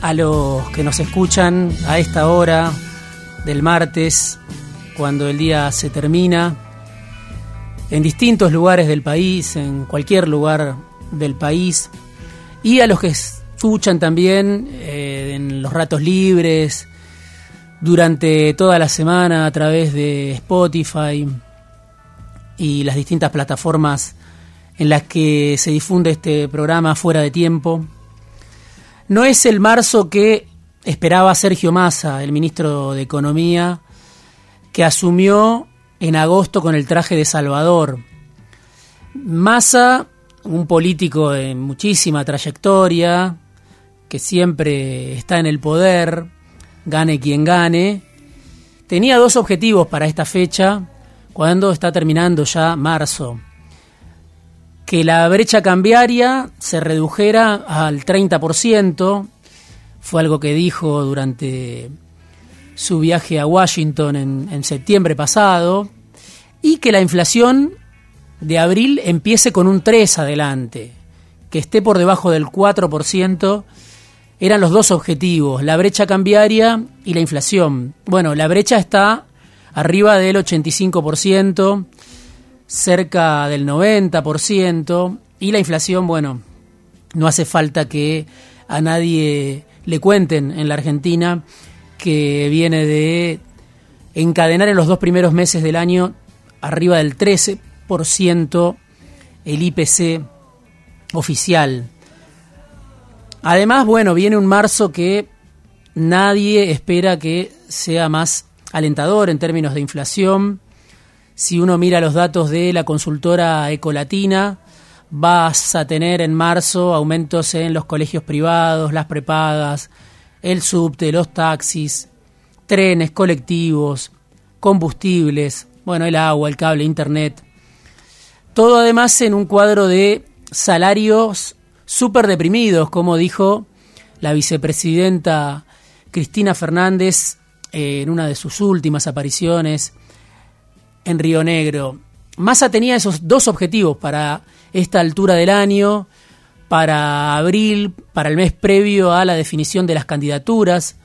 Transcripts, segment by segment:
A los que nos escuchan a esta hora del martes, cuando el día se termina, en distintos lugares del país, en cualquier lugar del país, y a los que escuchan también eh, en los ratos libres, durante toda la semana a través de Spotify y las distintas plataformas en las que se difunde este programa fuera de tiempo. No es el marzo que esperaba Sergio Massa, el ministro de Economía, que asumió en agosto con el traje de Salvador. Massa, un político de muchísima trayectoria, que siempre está en el poder, gane quien gane, tenía dos objetivos para esta fecha, cuando está terminando ya marzo que la brecha cambiaria se redujera al 30%, fue algo que dijo durante su viaje a Washington en, septiembre pasado, y que la inflación de abril empiece con un 3 adelante, que esté por debajo del 4%, eran los dos objetivos, la brecha cambiaria y la inflación. Bueno, la brecha está arriba del 85%, cerca del 90%, y la inflación, bueno, no hace falta que a nadie le cuenten en la Argentina que viene de encadenar en los dos primeros meses del año arriba del 13% el IPC oficial. Además, bueno, viene un marzo que nadie espera que sea más alentador en términos de inflación. Si uno mira los datos de la consultora Ecolatina, vas a tener en marzo aumentos en los colegios privados, las prepagas, el subte, los taxis, trenes, colectivos, combustibles, bueno, el agua, el cable, internet. Todo además en un cuadro de salarios súper deprimidos, como dijo la vicepresidenta Cristina Fernández eh, en una de sus últimas apariciones en Río Negro. Massa tenía esos dos objetivos para esta altura del año, para abril, para el mes previo a la definición de las candidaturas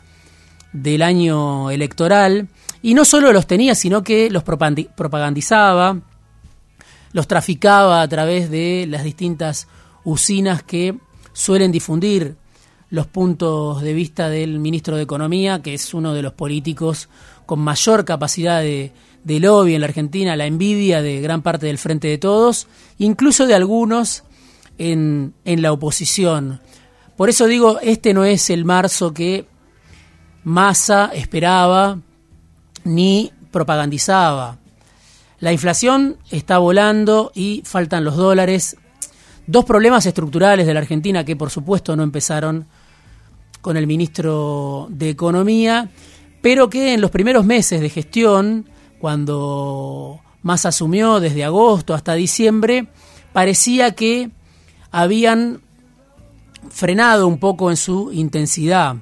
del año electoral, y no solo los tenía, sino que los propagandizaba, los traficaba a través de las distintas usinas que suelen difundir los puntos de vista del ministro de Economía, que es uno de los políticos con mayor capacidad de, de lobby en la Argentina, la envidia de gran parte del Frente de Todos, incluso de algunos en, en la oposición. Por eso digo, este no es el marzo que Massa esperaba ni propagandizaba. La inflación está volando y faltan los dólares. Dos problemas estructurales de la Argentina que por supuesto no empezaron con el ministro de Economía, pero que en los primeros meses de gestión cuando más asumió desde agosto hasta diciembre, parecía que habían frenado un poco en su intensidad.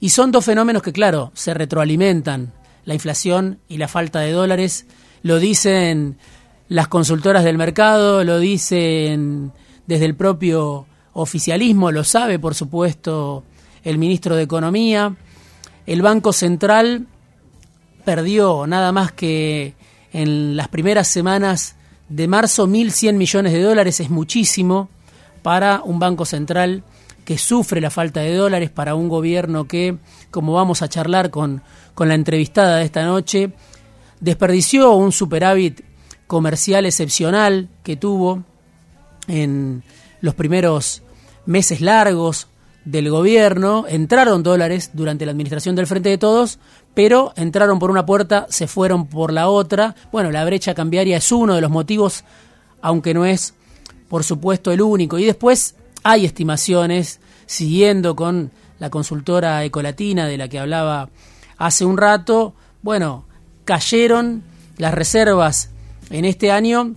Y son dos fenómenos que, claro, se retroalimentan. La inflación y la falta de dólares lo dicen las consultoras del mercado, lo dicen desde el propio oficialismo, lo sabe, por supuesto, el ministro de Economía. El Banco Central perdió nada más que en las primeras semanas de marzo 1.100 millones de dólares, es muchísimo para un banco central que sufre la falta de dólares, para un gobierno que, como vamos a charlar con, con la entrevistada de esta noche, desperdició un superávit comercial excepcional que tuvo en los primeros meses largos del gobierno, entraron dólares durante la administración del Frente de Todos, pero entraron por una puerta, se fueron por la otra. Bueno, la brecha cambiaria es uno de los motivos, aunque no es, por supuesto, el único. Y después hay estimaciones, siguiendo con la consultora Ecolatina de la que hablaba hace un rato, bueno, cayeron las reservas en este año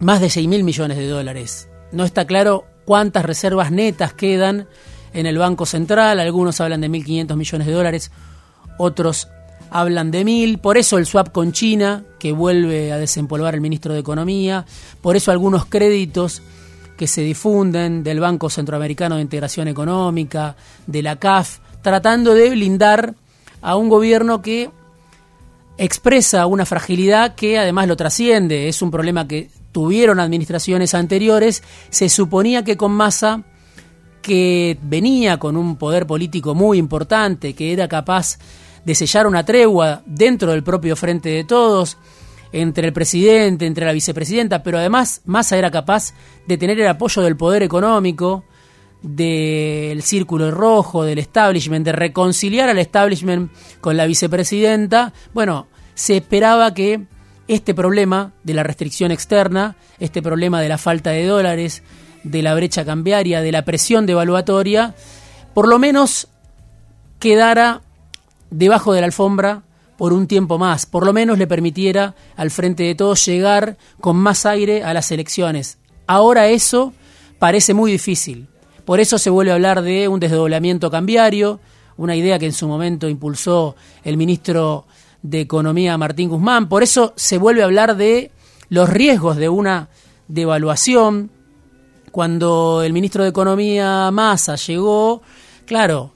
más de 6 mil millones de dólares. No está claro cuántas reservas netas quedan en el Banco Central, algunos hablan de 1.500 millones de dólares, otros hablan de 1.000, por eso el swap con China, que vuelve a desempolvar el ministro de Economía, por eso algunos créditos que se difunden del Banco Centroamericano de Integración Económica, de la CAF, tratando de blindar a un gobierno que expresa una fragilidad que además lo trasciende, es un problema que tuvieron administraciones anteriores, se suponía que con Massa que venía con un poder político muy importante, que era capaz de sellar una tregua dentro del propio Frente de Todos, entre el presidente, entre la vicepresidenta, pero además Massa era capaz de tener el apoyo del poder económico, del círculo rojo, del establishment, de reconciliar al establishment con la vicepresidenta. Bueno, se esperaba que este problema de la restricción externa, este problema de la falta de dólares, de la brecha cambiaria, de la presión devaluatoria, por lo menos quedara debajo de la alfombra por un tiempo más, por lo menos le permitiera al frente de todos llegar con más aire a las elecciones. Ahora eso parece muy difícil. Por eso se vuelve a hablar de un desdoblamiento cambiario, una idea que en su momento impulsó el ministro de Economía Martín Guzmán. Por eso se vuelve a hablar de los riesgos de una devaluación, cuando el ministro de Economía Massa llegó, claro,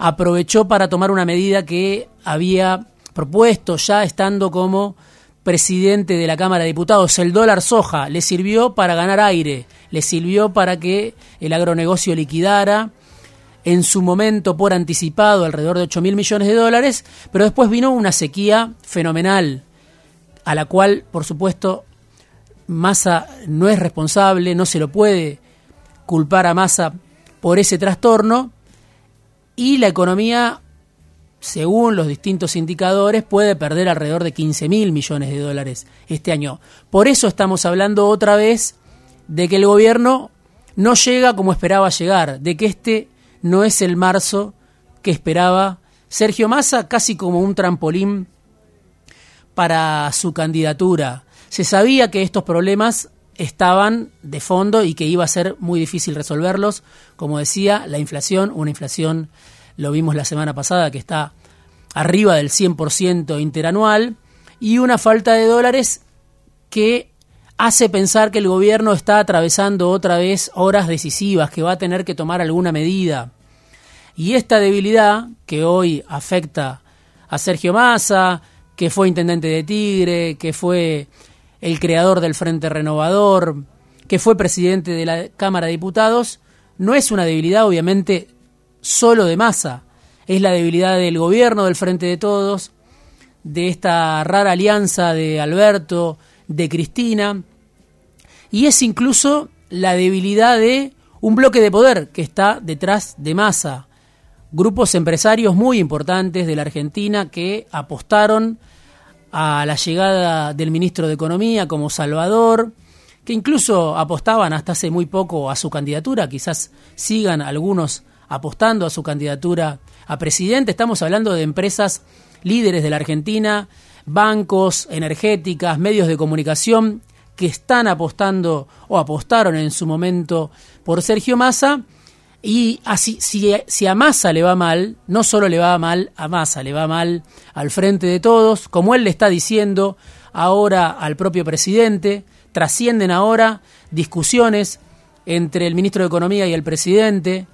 aprovechó para tomar una medida que había propuesto ya estando como presidente de la Cámara de Diputados. El dólar soja le sirvió para ganar aire, le sirvió para que el agronegocio liquidara en su momento por anticipado alrededor de 8 mil millones de dólares, pero después vino una sequía fenomenal, a la cual, por supuesto, Massa no es responsable, no se lo puede culpar a Massa por ese trastorno y la economía, según los distintos indicadores, puede perder alrededor de 15 mil millones de dólares este año. Por eso estamos hablando otra vez de que el gobierno no llega como esperaba llegar, de que este no es el marzo que esperaba Sergio Massa, casi como un trampolín para su candidatura. Se sabía que estos problemas estaban de fondo y que iba a ser muy difícil resolverlos. Como decía, la inflación, una inflación, lo vimos la semana pasada, que está arriba del 100% interanual, y una falta de dólares que hace pensar que el gobierno está atravesando otra vez horas decisivas, que va a tener que tomar alguna medida. Y esta debilidad que hoy afecta a Sergio Massa, que fue intendente de Tigre, que fue el creador del Frente Renovador, que fue presidente de la Cámara de Diputados, no es una debilidad obviamente solo de masa, es la debilidad del gobierno del Frente de Todos, de esta rara alianza de Alberto, de Cristina, y es incluso la debilidad de un bloque de poder que está detrás de masa, grupos empresarios muy importantes de la Argentina que apostaron a la llegada del ministro de Economía como Salvador, que incluso apostaban hasta hace muy poco a su candidatura, quizás sigan algunos apostando a su candidatura a presidente. Estamos hablando de empresas líderes de la Argentina, bancos, energéticas, medios de comunicación que están apostando o apostaron en su momento por Sergio Massa y así, si, si, a Massa le va mal, no solo le va mal a Massa, le va mal al frente de todos, como él le está diciendo ahora al propio presidente, trascienden ahora discusiones entre el ministro de Economía y el presidente,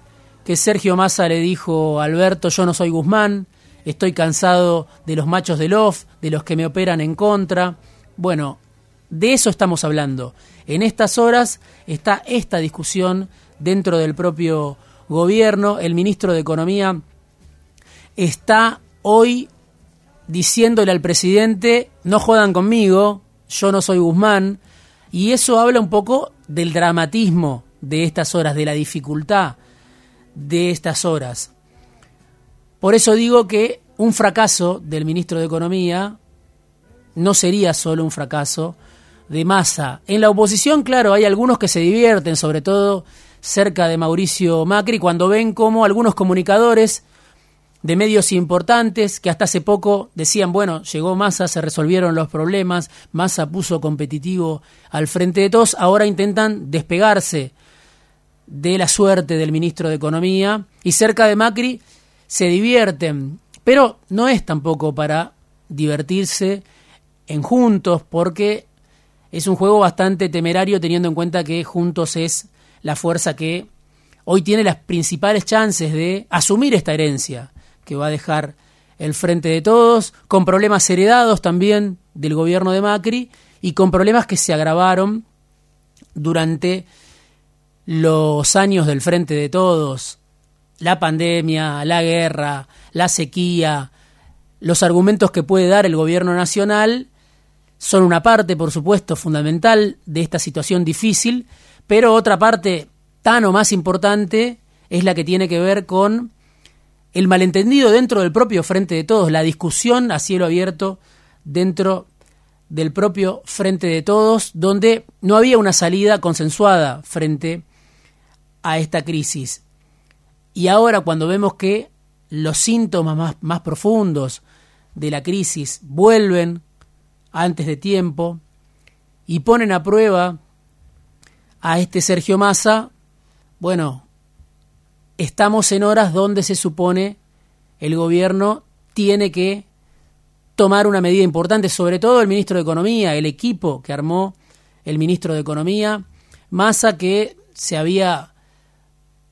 que Sergio Massa le dijo, Alberto, yo no soy Guzmán, estoy cansado de los machos de Lof, de los que me operan en contra. Bueno, de eso estamos hablando. En estas horas está esta discusión dentro del propio gobierno. El ministro de Economía está hoy diciéndole al presidente, no jodan conmigo, yo no soy Guzmán, y eso habla un poco del dramatismo de estas horas, de la dificultad de estas horas. Por eso digo que un fracaso del ministro de Economía no sería solo un fracaso de masa. En la oposición, claro, hay algunos que se divierten, sobre todo cerca de Mauricio Macri, cuando ven cómo algunos comunicadores de medios importantes que hasta hace poco decían, bueno, llegó Massa, se resolvieron los problemas, Massa puso competitivo al frente de todos, ahora intentan despegarse de la suerte del ministro de Economía y cerca de Macri se divierten, pero no es tampoco para divertirse en Juntos porque es un juego bastante temerario teniendo en cuenta que Juntos es la fuerza que hoy tiene las principales chances de asumir esta herencia que va a dejar el frente de todos, con problemas heredados también del gobierno de Macri y con problemas que se agravaron durante los años del frente de todos, la pandemia, la guerra, la sequía, los argumentos que puede dar el gobierno nacional son una parte, por supuesto, fundamental de esta situación difícil, pero otra parte tan o más importante es la que tiene que ver con el malentendido dentro del propio Frente de Todos, la discusión a cielo abierto dentro del propio Frente de Todos, donde no había una salida consensuada frente a esta crisis. Y ahora cuando vemos que los síntomas más, profundos de la crisis vuelven antes de tiempo y ponen a prueba a este Sergio Massa, bueno, estamos en horas donde se supone el gobierno tiene que tomar una medida importante, sobre todo el ministro de Economía, el equipo que armó el ministro de Economía, Massa que se había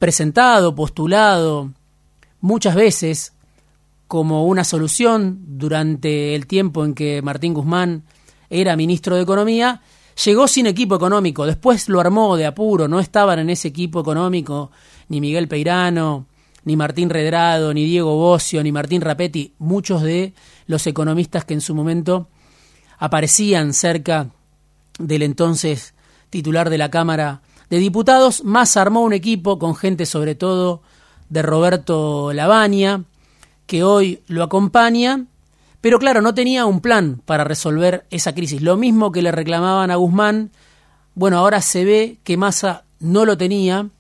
presentado, postulado muchas veces como una solución durante el tiempo en que Martín Guzmán era ministro de Economía, llegó sin equipo económico, después lo armó de apuro, no estaban en ese equipo económico ni Miguel Peirano, ni Martín Redrado, ni Diego Bocio, ni Martín Rapetti, muchos de los economistas que en su momento aparecían cerca del entonces titular de la Cámara de Diputados, más armó un equipo con gente sobre todo de Roberto Lavagna, que hoy lo acompaña, pero claro, no tenía un plan para resolver esa crisis. Lo mismo que le reclamaban a Guzmán, bueno, ahora se ve que Massa no lo tenía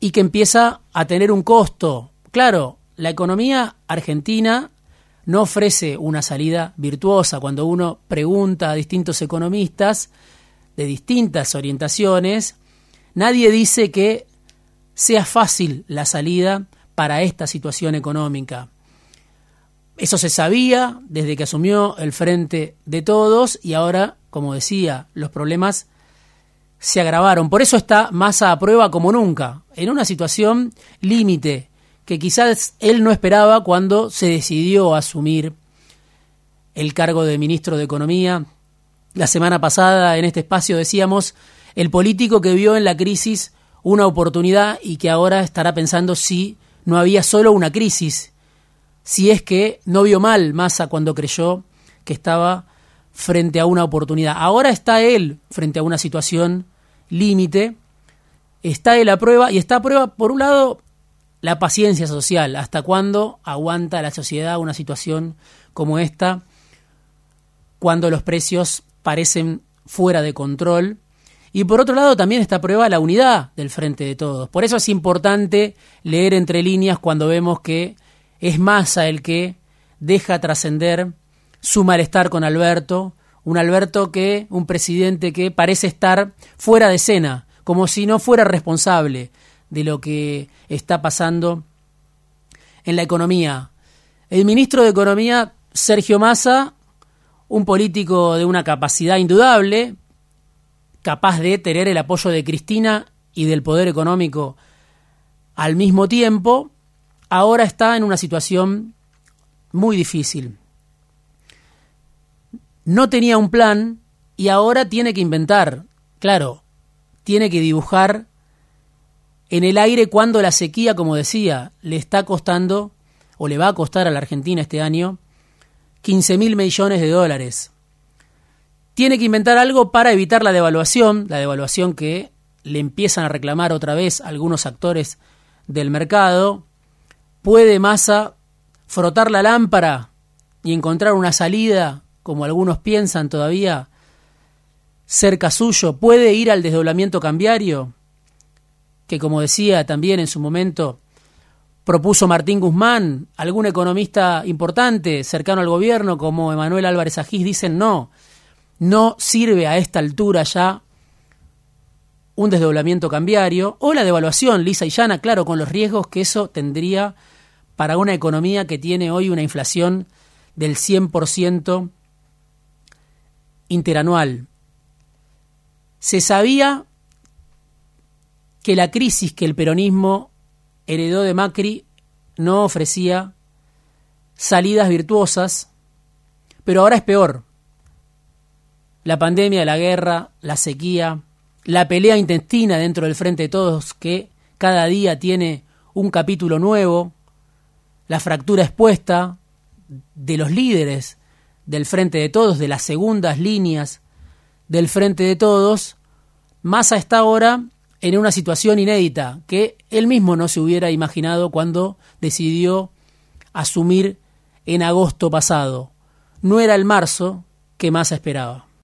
y que empieza a tener un costo. Claro, la economía argentina no ofrece una salida virtuosa. Cuando uno pregunta a distintos economistas de distintas orientaciones, nadie dice que sea fácil la salida para esta situación económica. Eso se sabía desde que asumió el frente de todos y ahora, como decía, los problemas se agravaron. Por eso está más a prueba como nunca, en una situación límite que quizás él no esperaba cuando se decidió asumir el cargo de ministro de Economía. La semana pasada en este espacio decíamos el político que vio en la crisis una oportunidad y que ahora estará pensando si no había solo una crisis, si es que no vio mal Massa cuando creyó que estaba frente a una oportunidad. Ahora está él frente a una situación límite, está él a prueba y está a prueba, por un lado, la paciencia social, hasta cuándo aguanta la sociedad una situación como esta, cuando los precios parecen fuera de control. Y por otro lado también está a prueba la unidad del frente de todos. Por eso es importante leer entre líneas cuando vemos que es Massa el que deja trascender su malestar con Alberto, un Alberto que, un presidente que parece estar fuera de escena, como si no fuera responsable de lo que está pasando en la economía. El ministro de Economía, Sergio Massa, un político de una capacidad indudable, capaz de tener el apoyo de Cristina y del poder económico al mismo tiempo, ahora está en una situación muy difícil no tenía un plan y ahora tiene que inventar. Claro, tiene que dibujar en el aire cuando la sequía, como decía, le está costando o le va a costar a la Argentina este año 15 mil millones de dólares. Tiene que inventar algo para evitar la devaluación, la devaluación que le empiezan a reclamar otra vez algunos actores del mercado, puede Massa frotar la lámpara y encontrar una salida, como algunos piensan todavía, cerca suyo, puede ir al desdoblamiento cambiario, que como decía también en su momento propuso Martín Guzmán, algún economista importante cercano al gobierno como Emanuel Álvarez Agís dicen no, no sirve a esta altura ya un desdoblamiento cambiario o la devaluación lisa y llana, claro, con los riesgos que eso tendría para una economía que tiene hoy una inflación del 100% interanual. Se sabía que la crisis que el peronismo heredó de Macri no ofrecía salidas virtuosas, pero ahora es peor. La pandemia, la guerra, la sequía, la pelea intestina dentro del Frente de Todos que cada día tiene un capítulo nuevo, la fractura expuesta de los líderes del Frente de Todos, de las segundas líneas del Frente de Todos, más a esta hora en una situación inédita que él mismo no se hubiera imaginado cuando decidió asumir en agosto pasado. No era el marzo que más esperaba.